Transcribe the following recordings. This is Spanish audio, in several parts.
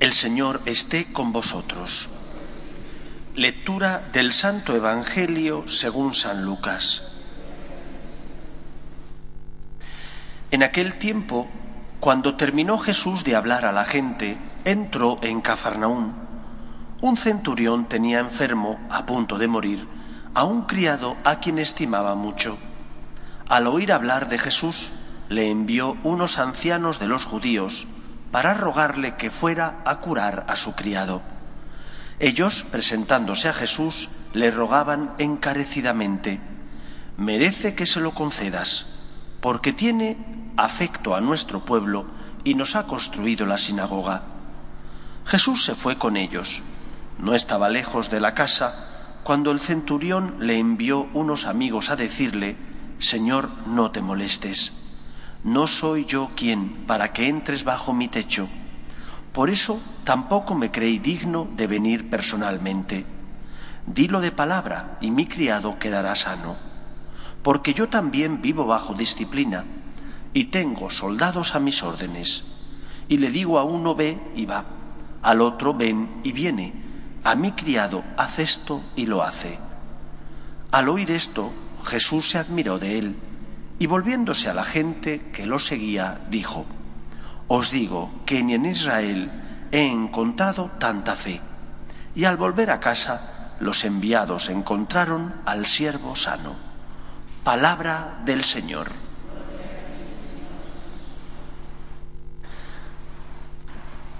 El Señor esté con vosotros. Lectura del Santo Evangelio según San Lucas. En aquel tiempo, cuando terminó Jesús de hablar a la gente, entró en Cafarnaún. Un centurión tenía enfermo, a punto de morir, a un criado a quien estimaba mucho. Al oír hablar de Jesús, le envió unos ancianos de los judíos para rogarle que fuera a curar a su criado. Ellos, presentándose a Jesús, le rogaban encarecidamente, merece que se lo concedas, porque tiene afecto a nuestro pueblo y nos ha construido la sinagoga. Jesús se fue con ellos. No estaba lejos de la casa cuando el centurión le envió unos amigos a decirle, Señor, no te molestes. No soy yo quien para que entres bajo mi techo. Por eso tampoco me creí digno de venir personalmente. Dilo de palabra y mi criado quedará sano. Porque yo también vivo bajo disciplina y tengo soldados a mis órdenes. Y le digo a uno ve y va, al otro ven y viene, a mi criado haz esto y lo hace. Al oír esto, Jesús se admiró de él y volviéndose a la gente que lo seguía, dijo, Os digo que ni en Israel he encontrado tanta fe. Y al volver a casa, los enviados encontraron al siervo sano. Palabra del Señor.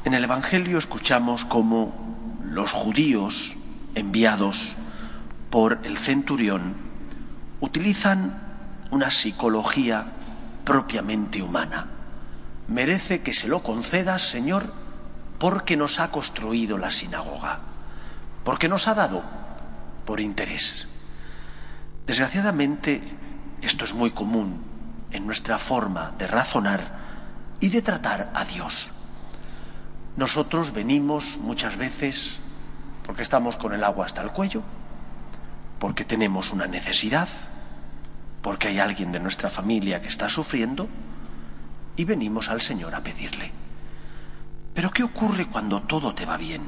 En el Evangelio escuchamos cómo los judíos enviados por el centurión utilizan una psicología propiamente humana. Merece que se lo concedas, Señor, porque nos ha construido la sinagoga, porque nos ha dado por interés. Desgraciadamente, esto es muy común en nuestra forma de razonar y de tratar a Dios. Nosotros venimos muchas veces porque estamos con el agua hasta el cuello, porque tenemos una necesidad, porque hay alguien de nuestra familia que está sufriendo y venimos al Señor a pedirle. Pero ¿qué ocurre cuando todo te va bien?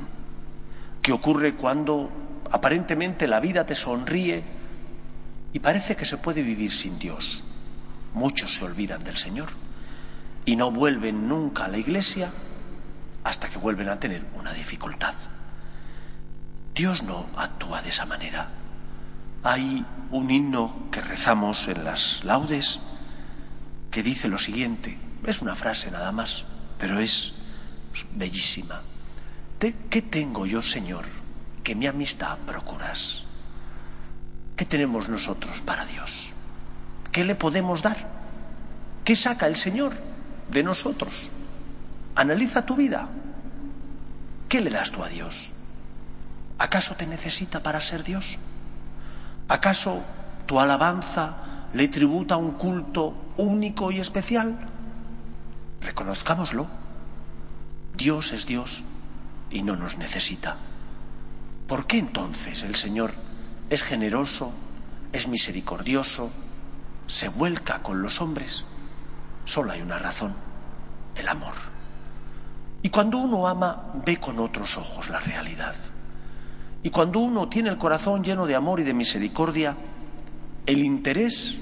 ¿Qué ocurre cuando aparentemente la vida te sonríe y parece que se puede vivir sin Dios? Muchos se olvidan del Señor y no vuelven nunca a la iglesia hasta que vuelven a tener una dificultad. Dios no actúa de esa manera. Hay un himno que rezamos en las laudes que dice lo siguiente. Es una frase nada más, pero es bellísima. ¿Qué tengo yo, Señor, que mi amistad procuras? ¿Qué tenemos nosotros para Dios? ¿Qué le podemos dar? ¿Qué saca el Señor de nosotros? Analiza tu vida. ¿Qué le das tú a Dios? ¿Acaso te necesita para ser Dios? ¿Acaso tu alabanza le tributa un culto único y especial? Reconozcámoslo. Dios es Dios y no nos necesita. ¿Por qué entonces el Señor es generoso, es misericordioso, se vuelca con los hombres? Solo hay una razón, el amor. Y cuando uno ama, ve con otros ojos la realidad. Y cuando uno tiene el corazón lleno de amor y de misericordia, el interés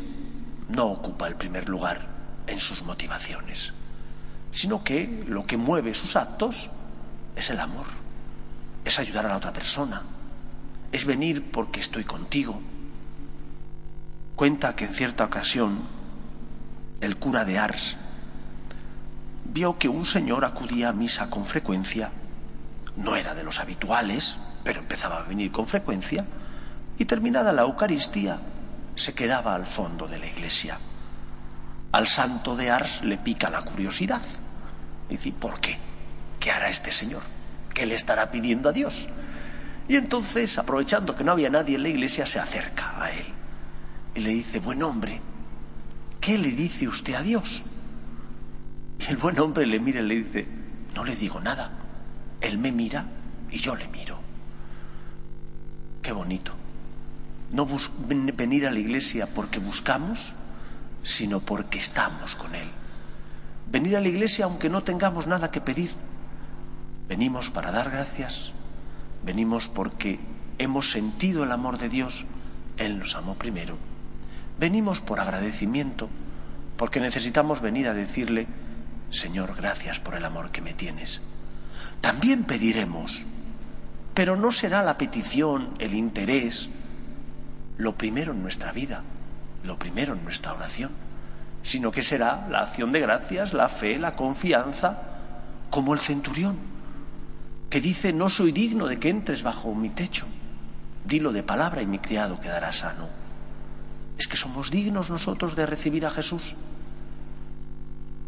no ocupa el primer lugar en sus motivaciones, sino que lo que mueve sus actos es el amor, es ayudar a la otra persona, es venir porque estoy contigo. Cuenta que en cierta ocasión el cura de Ars vio que un señor acudía a misa con frecuencia, no era de los habituales, pero empezaba a venir con frecuencia, y terminada la Eucaristía, se quedaba al fondo de la iglesia. Al santo de Ars le pica la curiosidad Y dice, ¿por qué? ¿Qué hará este señor? ¿Qué le estará pidiendo a Dios? Y entonces, aprovechando que no había nadie en la iglesia, se acerca a él y le dice, buen hombre, ¿qué le dice usted a Dios? Y el buen hombre le mira y le dice, no le digo nada. Él me mira y yo le miro. Bonito. No venir a la iglesia porque buscamos, sino porque estamos con Él. Venir a la iglesia aunque no tengamos nada que pedir. Venimos para dar gracias, venimos porque hemos sentido el amor de Dios, Él nos amó primero. Venimos por agradecimiento, porque necesitamos venir a decirle, Señor, gracias por el amor que me tienes. También pediremos, pero no será la petición, el interés, lo primero en nuestra vida, lo primero en nuestra oración, sino que será la acción de gracias, la fe, la confianza, como el centurión, que dice, no soy digno de que entres bajo mi techo, dilo de palabra y mi criado quedará sano. ¿Es que somos dignos nosotros de recibir a Jesús?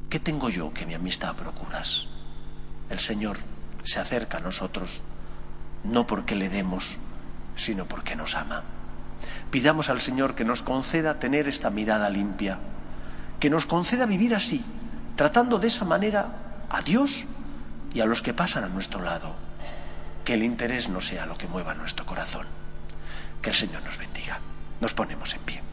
¿Qué tengo yo que mi amistad procuras? El Señor se acerca a nosotros, no porque le demos, sino porque nos ama. Pidamos al Señor que nos conceda tener esta mirada limpia, que nos conceda vivir así, tratando de esa manera a Dios y a los que pasan a nuestro lado. Que el interés no sea lo que mueva nuestro corazón. Que el Señor nos bendiga. Nos ponemos en pie.